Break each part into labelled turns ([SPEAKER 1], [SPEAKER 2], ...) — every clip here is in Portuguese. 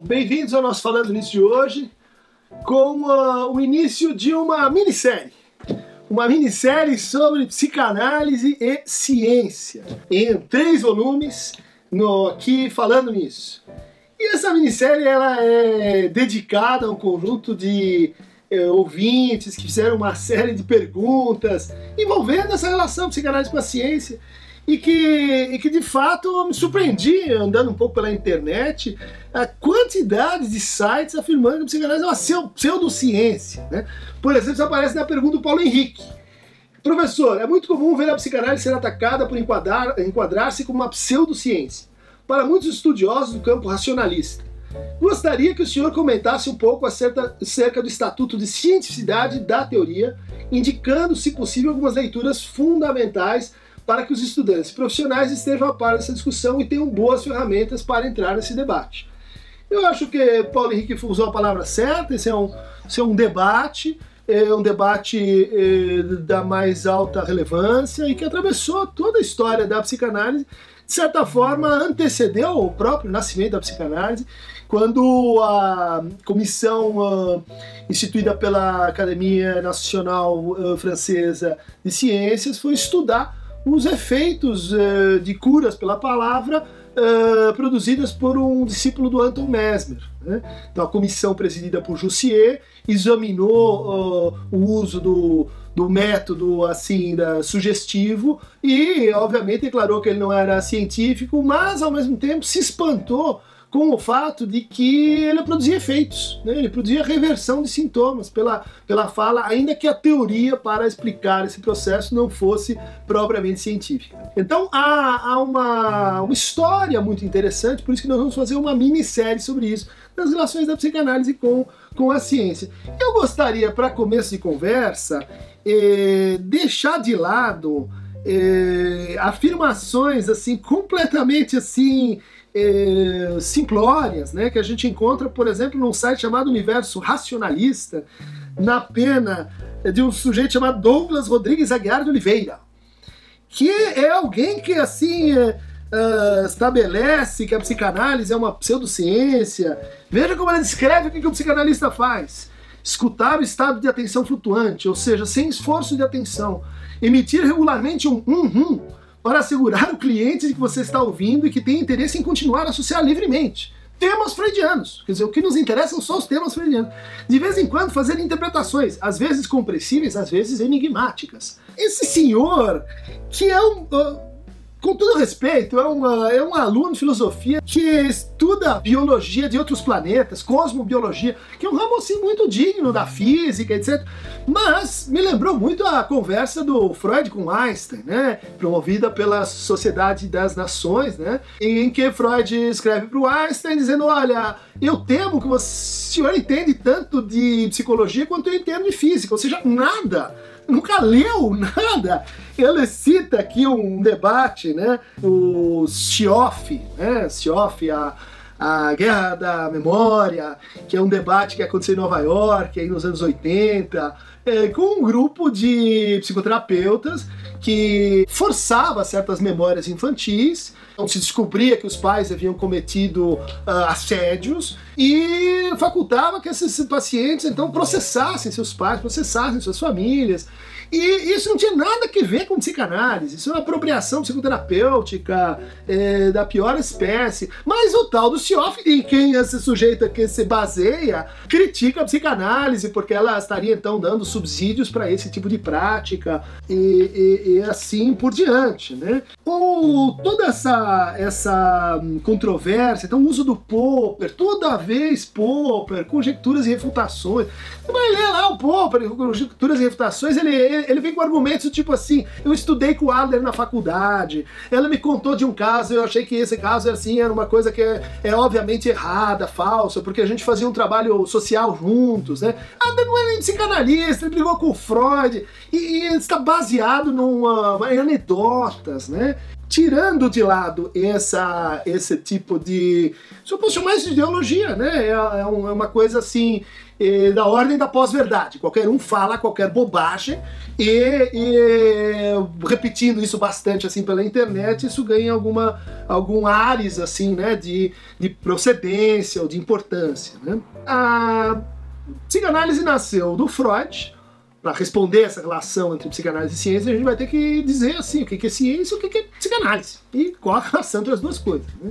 [SPEAKER 1] Bem-vindos ao nosso Falando Nisso de hoje, com uh, o início de uma minissérie. Uma minissérie sobre psicanálise e ciência, em três volumes, no, aqui falando nisso. E essa minissérie ela é dedicada a um conjunto de eh, ouvintes que fizeram uma série de perguntas envolvendo essa relação psicanálise com a ciência e que, e que de fato me surpreendi andando um pouco pela internet a quantidade de sites afirmando que a psicanálise é uma pseudociência. Né? Por exemplo, isso aparece na pergunta do Paulo Henrique. Professor, é muito comum ver a psicanálise ser atacada por enquadrar-se enquadrar como uma pseudociência, para muitos estudiosos do campo racionalista. Gostaria que o senhor comentasse um pouco acerca, acerca do Estatuto de Cientificidade da Teoria, indicando, se possível, algumas leituras fundamentais para que os estudantes profissionais estejam a par dessa discussão e tenham boas ferramentas para entrar nesse debate. Eu acho que Paulo Henrique usou a palavra certa, esse é um, esse é um debate, é um debate é, da mais alta relevância e que atravessou toda a história da psicanálise, de certa forma antecedeu o próprio nascimento da psicanálise, quando a comissão uh, instituída pela Academia Nacional uh, Francesa de Ciências foi estudar os efeitos uh, de curas pela palavra uh, produzidas por um discípulo do Anton Mesmer. Né? Então, a comissão presidida por Jussier examinou uh, o uso do, do método assim da, sugestivo e, obviamente, declarou que ele não era científico, mas, ao mesmo tempo, se espantou com o fato de que ele produzia efeitos, né? ele produzia reversão de sintomas pela, pela fala, ainda que a teoria para explicar esse processo não fosse propriamente científica. Então há, há uma, uma história muito interessante, por isso que nós vamos fazer uma minissérie sobre isso, das relações da psicanálise com, com a ciência. Eu gostaria, para começo de conversa, eh, deixar de lado eh, afirmações assim completamente assim eh, simplórias, né, que a gente encontra, por exemplo, num site chamado Universo Racionalista, na pena de um sujeito chamado Douglas Rodrigues Aguiar de Oliveira, que é alguém que assim uh, estabelece que a psicanálise é uma pseudociência. Veja como ele descreve o que, que o psicanalista faz. Escutar o estado de atenção flutuante, ou seja, sem esforço de atenção. Emitir regularmente um hum-hum para assegurar o cliente de que você está ouvindo e que tem interesse em continuar a associar livremente. Temas freudianos, quer dizer, o que nos interessam são os temas freudianos. De vez em quando fazer interpretações, às vezes compreensíveis, às vezes enigmáticas. Esse senhor, que é um, uh, com todo respeito, é, uma, é um aluno de filosofia que estuda biologia de outros planetas, cosmobiologia, que é um ramo assim muito digno da física, etc. Mas me lembrou muito a conversa do Freud com Einstein, né? Promovida pela Sociedade das Nações, né? Em que Freud escreve para o Einstein dizendo: Olha, eu temo que o senhor entende tanto de psicologia quanto eu entendo de física, ou seja, nada nunca leu nada. Ele cita aqui um debate, né? O Sioff, né? Sioff, a, a Guerra da Memória, que é um debate que aconteceu em Nova York, aí nos anos 80, é, com um grupo de psicoterapeutas que forçava certas memórias infantis então se descobria que os pais haviam cometido uh, assédios e facultava que esses pacientes então processassem seus pais, processassem suas famílias. E isso não tinha nada a ver com psicanálise, isso é uma apropriação psicoterapêutica é, da pior espécie. Mas o tal do Sioff, em quem esse sujeito aqui se baseia, critica a psicanálise, porque ela estaria então dando subsídios para esse tipo de prática e, e, e, assim por diante. Né? Ou toda essa, essa controvérsia, então o uso do Popper, toda vez Popper, conjecturas e refutações. Você vai ler lá o Popper, conjecturas e refutações, ele ele vem com argumentos tipo assim: eu estudei com o Adler na faculdade, ela me contou de um caso, eu achei que esse caso assim, era uma coisa que é, é obviamente errada, falsa, porque a gente fazia um trabalho social juntos, né? Adler não é nem psicanalista, ele brigou com Freud, e, e está baseado numa, em anedotas, né? Tirando de lado essa, esse tipo de. Se eu posso chamar isso de ideologia, né? É, é, é uma coisa assim é, da ordem da pós-verdade. Qualquer um fala qualquer bobagem e, e, repetindo isso bastante assim pela internet, isso ganha alguma algum ares assim, né, de, de procedência ou de importância. Né? A psicanálise nasceu do Freud. Para responder essa relação entre psicanálise e ciência, a gente vai ter que dizer assim o que é ciência e o que é psicanálise e qual a relação entre as duas coisas. Né?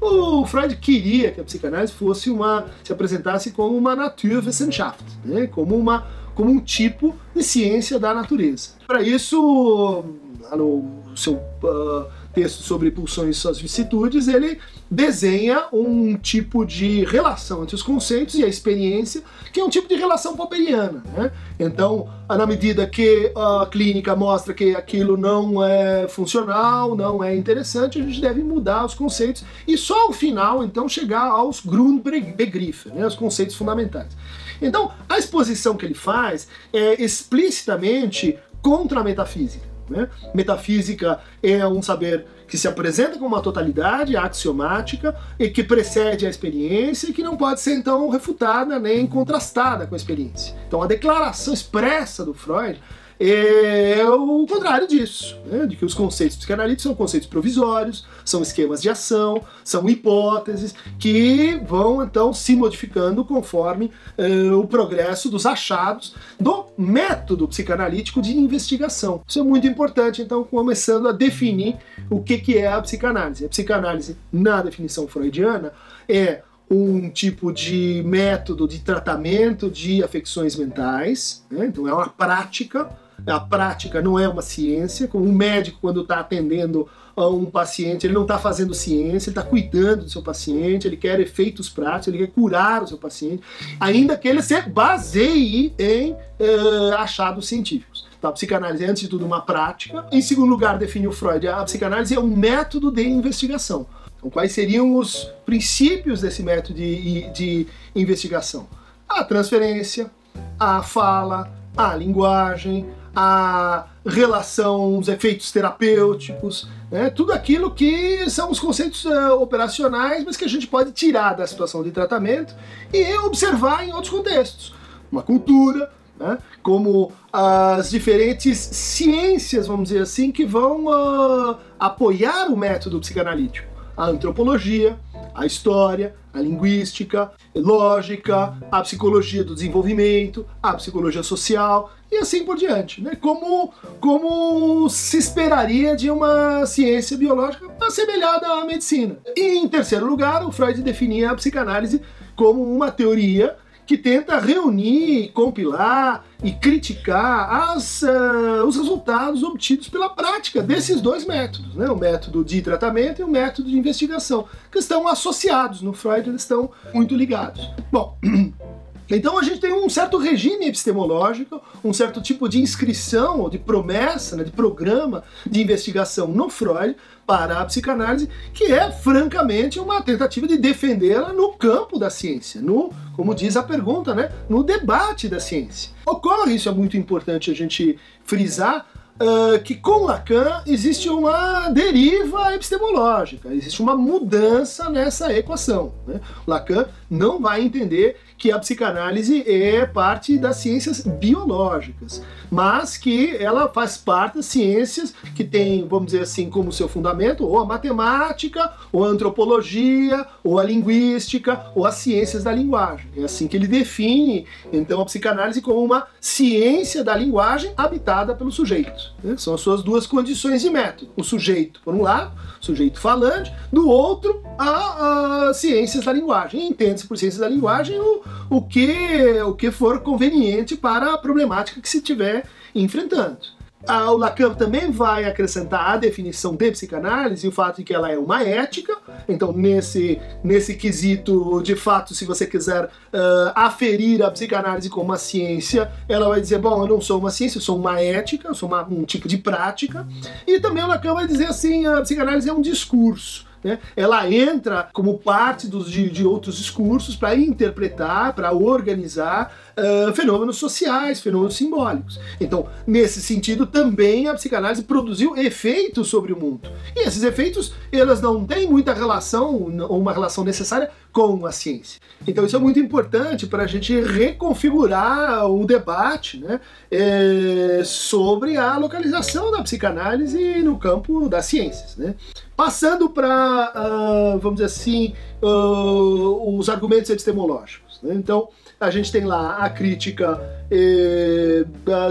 [SPEAKER 1] O Freud queria que a psicanálise fosse uma se apresentasse como uma Naturwissenschaft, né? como uma como um tipo de ciência da natureza. Para isso, no seu uh, texto sobre pulsões e suas vicissitudes, ele desenha um tipo de relação entre os conceitos e a experiência, que é um tipo de relação popperiana. Né? Então, na medida que a clínica mostra que aquilo não é funcional, não é interessante, a gente deve mudar os conceitos e só ao final, então, chegar aos Grundbegriffe, né? os conceitos fundamentais. Então, a exposição que ele faz é explicitamente contra a metafísica. Né? Metafísica é um saber que se apresenta como uma totalidade axiomática e que precede a experiência e que não pode ser então refutada nem contrastada com a experiência. Então a declaração expressa do Freud é o contrário disso, né? de que os conceitos psicanalíticos são conceitos provisórios, são esquemas de ação, são hipóteses que vão então se modificando conforme uh, o progresso dos achados do método psicanalítico de investigação. Isso é muito importante, então, começando a definir o que, que é a psicanálise. A psicanálise, na definição freudiana, é um tipo de método de tratamento de afecções mentais, né? então é uma prática a prática não é uma ciência, como um médico quando está atendendo um paciente, ele não está fazendo ciência, ele está cuidando do seu paciente, ele quer efeitos práticos, ele quer curar o seu paciente, ainda que ele se baseie em uh, achados científicos. Tá, a psicanálise é, antes de tudo, uma prática. Em segundo lugar, define o Freud, a psicanálise é um método de investigação. Então, quais seriam os princípios desse método de, de investigação? A transferência, a fala, a linguagem, a relação, os efeitos terapêuticos, né? tudo aquilo que são os conceitos uh, operacionais, mas que a gente pode tirar da situação de tratamento e observar em outros contextos. Uma cultura, né? como as diferentes ciências, vamos dizer assim, que vão uh, apoiar o método psicanalítico. A antropologia, a história, a linguística, lógica, a psicologia do desenvolvimento, a psicologia social e assim por diante, né? Como, como se esperaria de uma ciência biológica assemelhada à medicina. E em terceiro lugar, o Freud definia a psicanálise como uma teoria que tenta reunir, compilar e criticar as, uh, os resultados obtidos pela prática desses dois métodos, né? o método de tratamento e o método de investigação, que estão associados no Freud, eles estão muito ligados. Bom, Então a gente tem um certo regime epistemológico, um certo tipo de inscrição ou de promessa, né, de programa de investigação no Freud para a psicanálise, que é francamente uma tentativa de defendê-la no campo da ciência, no, como diz a pergunta, né, no debate da ciência. Ocorre, isso é muito importante a gente frisar, Uh, que com Lacan existe uma deriva epistemológica, existe uma mudança nessa equação. Né? Lacan não vai entender que a psicanálise é parte das ciências biológicas, mas que ela faz parte das ciências que tem, vamos dizer assim, como seu fundamento ou a matemática, ou a antropologia, ou a linguística, ou as ciências da linguagem. É assim que ele define, então, a psicanálise como uma ciência da linguagem habitada pelo sujeito. Né? São as suas duas condições de método. O sujeito, por um lado, sujeito falante, do outro, a, a ciências da linguagem. Entende-se por ciências da linguagem o, o, que, o que for conveniente para a problemática que se estiver enfrentando. O Lacan também vai acrescentar a definição de psicanálise o fato de que ela é uma ética. Então, nesse, nesse quesito, de fato, se você quiser uh, aferir a psicanálise como uma ciência, ela vai dizer: bom, eu não sou uma ciência, eu sou uma ética, eu sou uma, um tipo de prática. E também o Lacan vai dizer assim: a psicanálise é um discurso. Né? Ela entra como parte dos, de, de outros discursos para interpretar, para organizar uh, fenômenos sociais, fenômenos simbólicos. Então, nesse sentido, também a psicanálise produziu efeitos sobre o mundo. E esses efeitos, elas não têm muita relação, ou uma relação necessária, com a ciência. Então isso é muito importante para a gente reconfigurar o debate né, é, sobre a localização da psicanálise no campo das ciências. Né. Passando para, uh, vamos dizer assim, uh, os argumentos epistemológicos. Né. Então, a gente tem lá a crítica eh,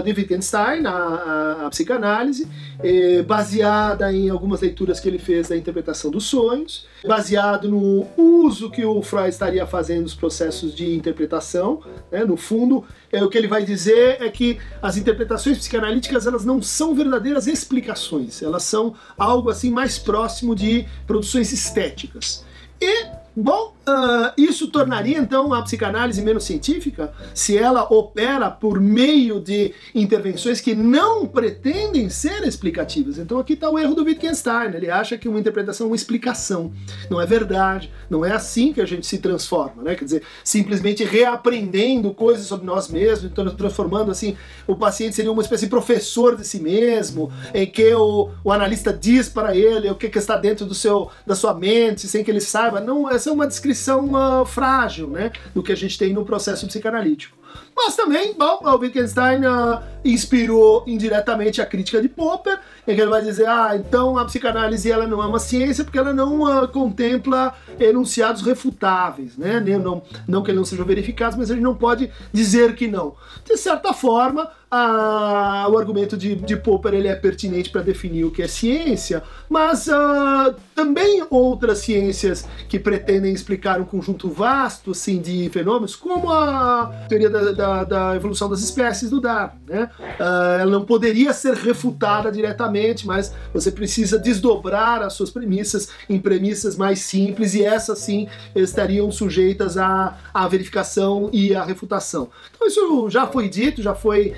[SPEAKER 1] de Wittgenstein, a, a psicanálise, eh, baseada em algumas leituras que ele fez da interpretação dos sonhos, baseado no uso que o Freud estaria fazendo dos processos de interpretação. Né? No fundo, é, o que ele vai dizer é que as interpretações psicanalíticas elas não são verdadeiras explicações, elas são algo assim mais próximo de produções estéticas. E, bom, Uh, isso tornaria então a psicanálise menos científica se ela opera por meio de intervenções que não pretendem ser explicativas. Então aqui está o erro do Wittgenstein. Ele acha que uma interpretação é uma explicação. Não é verdade. Não é assim que a gente se transforma, né? Quer dizer, simplesmente reaprendendo coisas sobre nós mesmos, então transformando assim, o paciente seria uma espécie de professor de si mesmo, em que o, o analista diz para ele o que, que está dentro do seu, da sua mente, sem que ele saiba. Não, essa é uma descrição descrição uh, frágil né, do que a gente tem no processo psicanalítico. Mas também, bom, o Wittgenstein uh, inspirou indiretamente a crítica de Popper, em que ele vai dizer, ah, então a psicanálise ela não é uma ciência porque ela não uh, contempla enunciados refutáveis, né? Não, não que eles não sejam verificados, mas a gente não pode dizer que não. De certa forma, ah, o argumento de, de Popper ele é pertinente para definir o que é ciência, mas ah, também outras ciências que pretendem explicar um conjunto vasto assim, de fenômenos, como a teoria da, da, da evolução das espécies do Darwin. Né? Ah, ela não poderia ser refutada diretamente, mas você precisa desdobrar as suas premissas em premissas mais simples e essas sim estariam sujeitas à, à verificação e à refutação. Então isso já foi dito, já foi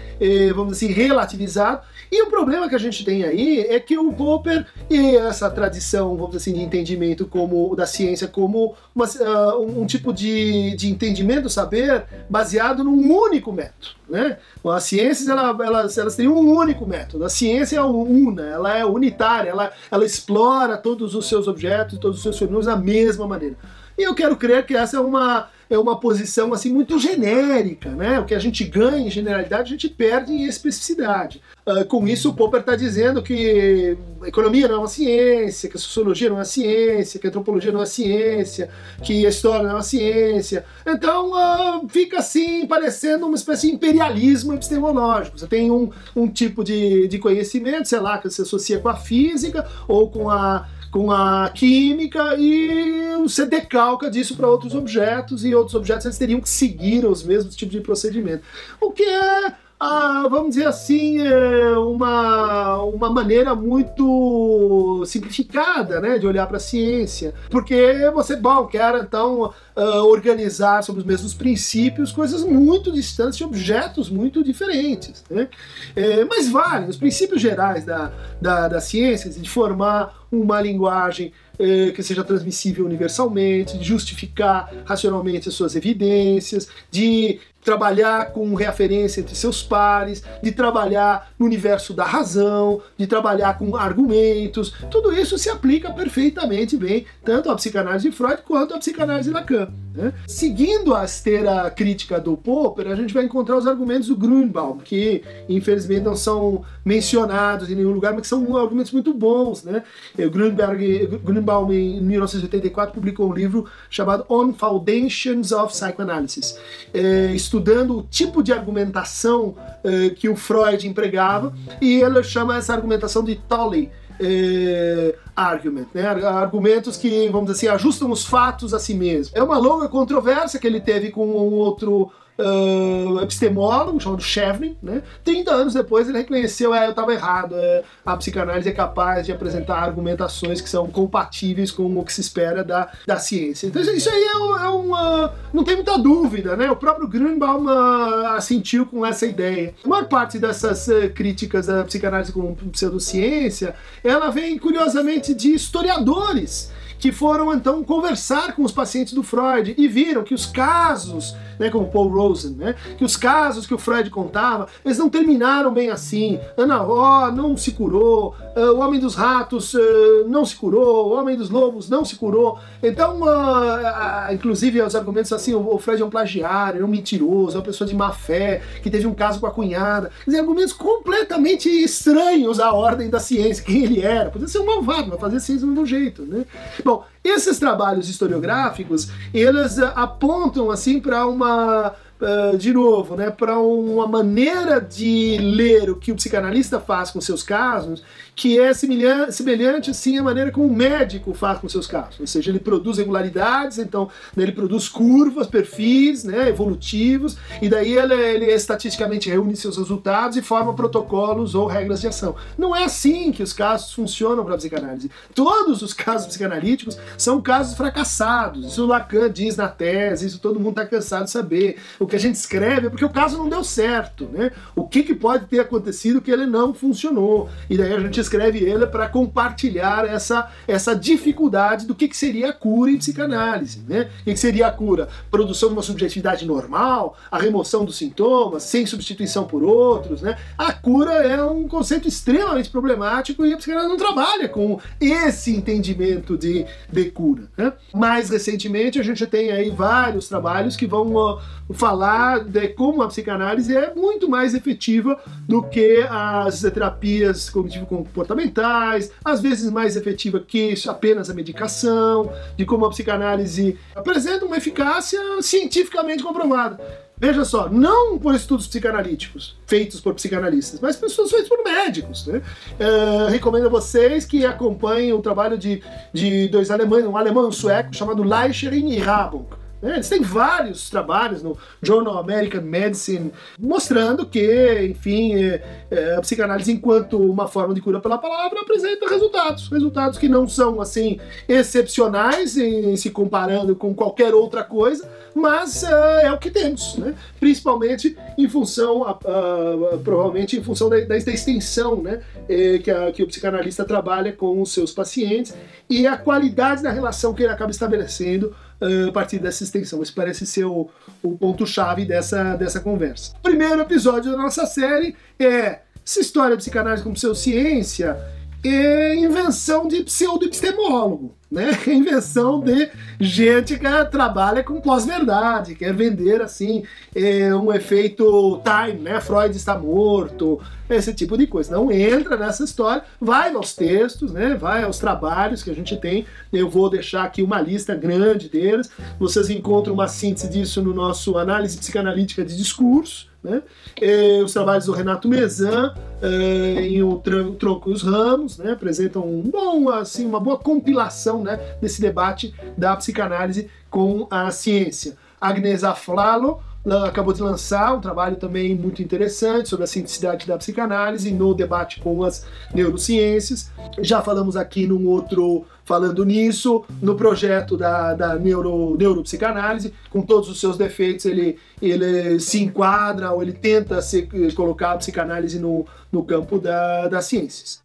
[SPEAKER 1] vamos dizer assim, relativizado. E o problema que a gente tem aí é que o Popper e essa tradição, vamos dizer assim, de entendimento como da ciência como uma, uh, um tipo de, de entendimento saber baseado num único método. Né? As ciências ela, elas, elas têm um único método. A ciência é una, ela é unitária, ela, ela explora todos os seus objetos, todos os seus fenômenos da mesma maneira. E eu quero crer que essa é uma é uma posição assim muito genérica, né? O que a gente ganha em generalidade, a gente perde em especificidade. Uh, com isso, o Popper está dizendo que a economia não é uma ciência, que a sociologia não é uma ciência, que a antropologia não é uma ciência, que a história não é uma ciência. Então, uh, fica assim, parecendo uma espécie de imperialismo epistemológico. Você tem um, um tipo de, de conhecimento, sei lá, que se associa com a física ou com a com a química e você decalca disso para outros objetos e outros objetos eles teriam que seguir os mesmos tipos de procedimento. O que é ah, vamos dizer assim, é uma, uma maneira muito simplificada né, de olhar para a ciência. Porque você, bom, quer então uh, organizar sobre os mesmos princípios coisas muito distantes objetos muito diferentes. Né? É, mas vale, os princípios gerais da, da, da ciência, de formar uma linguagem é, que seja transmissível universalmente, de justificar racionalmente as suas evidências, de trabalhar com referência entre seus pares, de trabalhar no universo da razão, de trabalhar com argumentos. Tudo isso se aplica perfeitamente bem tanto à psicanálise de Freud quanto à psicanálise de Lacan. Né? Seguindo a esteira crítica do Popper, a gente vai encontrar os argumentos do Grünbaum, que infelizmente não são mencionados em nenhum lugar, mas que são argumentos muito bons. Né? Grünbaum, em 1984, publicou um livro chamado On Foundations of Psychoanalysis, é, estudando o tipo de argumentação é, que o Freud empregava, e ele chama essa argumentação de Tolley eh, argument, né? argumentos que, vamos dizer assim, ajustam os fatos a si mesmo. É uma longa controvérsia que ele teve com um outro uh, epistemólogo chamado Chevrin, né? 30 anos depois ele reconheceu, é, eu estava errado, é, a psicanálise é capaz de apresentar argumentações que são compatíveis com o que se espera da, da ciência. Então isso aí é, é uma... não tem muita dúvida, né? O próprio Grünbaum uh, assentiu com essa ideia. A maior parte dessas uh, críticas da psicanálise como pseudociência, ela vem curiosamente de historiadores que foram então conversar com os pacientes do Freud e viram que os casos, né, como Paul Rosen, né, que os casos que o Freud contava, eles não terminaram bem assim. Ana Ró não se curou, uh, o Homem dos Ratos uh, não se curou, o Homem dos Lobos não se curou. Então, uh, inclusive, os argumentos assim, o, Freud é um plagiário, é um mentiroso, é uma pessoa de má fé, que teve um caso com a cunhada. Quer dizer, argumentos completamente estranhos à ordem da ciência, quem ele era. Podia ser um malvado, mas fazer ciência do jeito, né? Bom, esses trabalhos historiográficos, eles uh, apontam assim para uma Uh, de novo, né, para uma maneira de ler o que o psicanalista faz com seus casos que é semelhante, semelhante assim à maneira como o médico faz com seus casos. Ou seja, ele produz regularidades, então né, ele produz curvas, perfis né, evolutivos, e daí ele, ele estatisticamente reúne seus resultados e forma protocolos ou regras de ação. Não é assim que os casos funcionam para a psicanálise. Todos os casos psicanalíticos são casos fracassados. Isso o Lacan diz na tese, isso todo mundo está cansado de saber. O que a gente escreve é porque o caso não deu certo. Né? O que, que pode ter acontecido que ele não funcionou? E daí a gente escreve ele para compartilhar essa, essa dificuldade do que, que seria a cura em psicanálise. Né? O que, que seria a cura? Produção de uma subjetividade normal, a remoção dos sintomas, sem substituição por outros. Né? A cura é um conceito extremamente problemático e a psicanálise não trabalha com esse entendimento de, de cura. Né? Mais recentemente, a gente tem aí vários trabalhos que vão falar de como a psicanálise é muito mais efetiva do que as terapias cognitivo-comportamentais comportamentais, às vezes mais efetiva que apenas a medicação, de como a psicanálise apresenta uma eficácia cientificamente comprovada. Veja só, não por estudos psicanalíticos feitos por psicanalistas, mas pessoas feitas por médicos. Né? Uh, recomendo a vocês que acompanhem o trabalho de, de dois alemães, um alemão e um sueco chamado Leichering e Rabunk. Né? Eles têm vários trabalhos no Journal American Medicine mostrando que, enfim, é, é, a psicanálise, enquanto uma forma de cura pela palavra, apresenta resultados. Resultados que não são, assim, excepcionais em, em se comparando com qualquer outra coisa, mas uh, é o que temos, né? principalmente em função, uh, provavelmente em função da, da extensão né? Eh, que, a, que o psicanalista trabalha com os seus pacientes e a qualidade da relação que ele acaba estabelecendo a partir dessa extensão. Esse parece ser o, o ponto-chave dessa, dessa conversa. O primeiro episódio da nossa série é essa história de psicanálise como pseudociência é invenção de pseudo-epistemólogo né? Invenção de gente que trabalha com pós-verdade, quer vender assim é, um efeito time, né? Freud está morto, esse tipo de coisa. Não entra nessa história, vai aos textos, né? Vai aos trabalhos que a gente tem. Eu vou deixar aqui uma lista grande deles. Vocês encontram uma síntese disso no nosso análise psicanalítica de discurso. Né? E os trabalhos do Renato Mezan eh, em O Tronco e os Ramos né? apresentam um bom, assim, uma boa compilação né? desse debate da psicanálise com a ciência. Agnes Aflalo acabou de lançar um trabalho também muito interessante sobre a cientificidade da psicanálise no debate com as neurociências. Já falamos aqui num outro falando nisso, no projeto da, da neuro, neuropsicanálise, com todos os seus defeitos, ele, ele se enquadra ou ele tenta se, colocar a psicanálise no, no campo da, das ciências.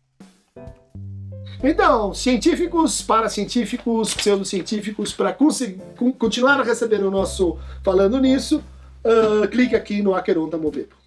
[SPEAKER 1] Então, científicos, paracientíficos, pseudocientíficos, para continuar a receber o nosso Falando Nisso, uh, clique aqui no Aqueronta Movebo.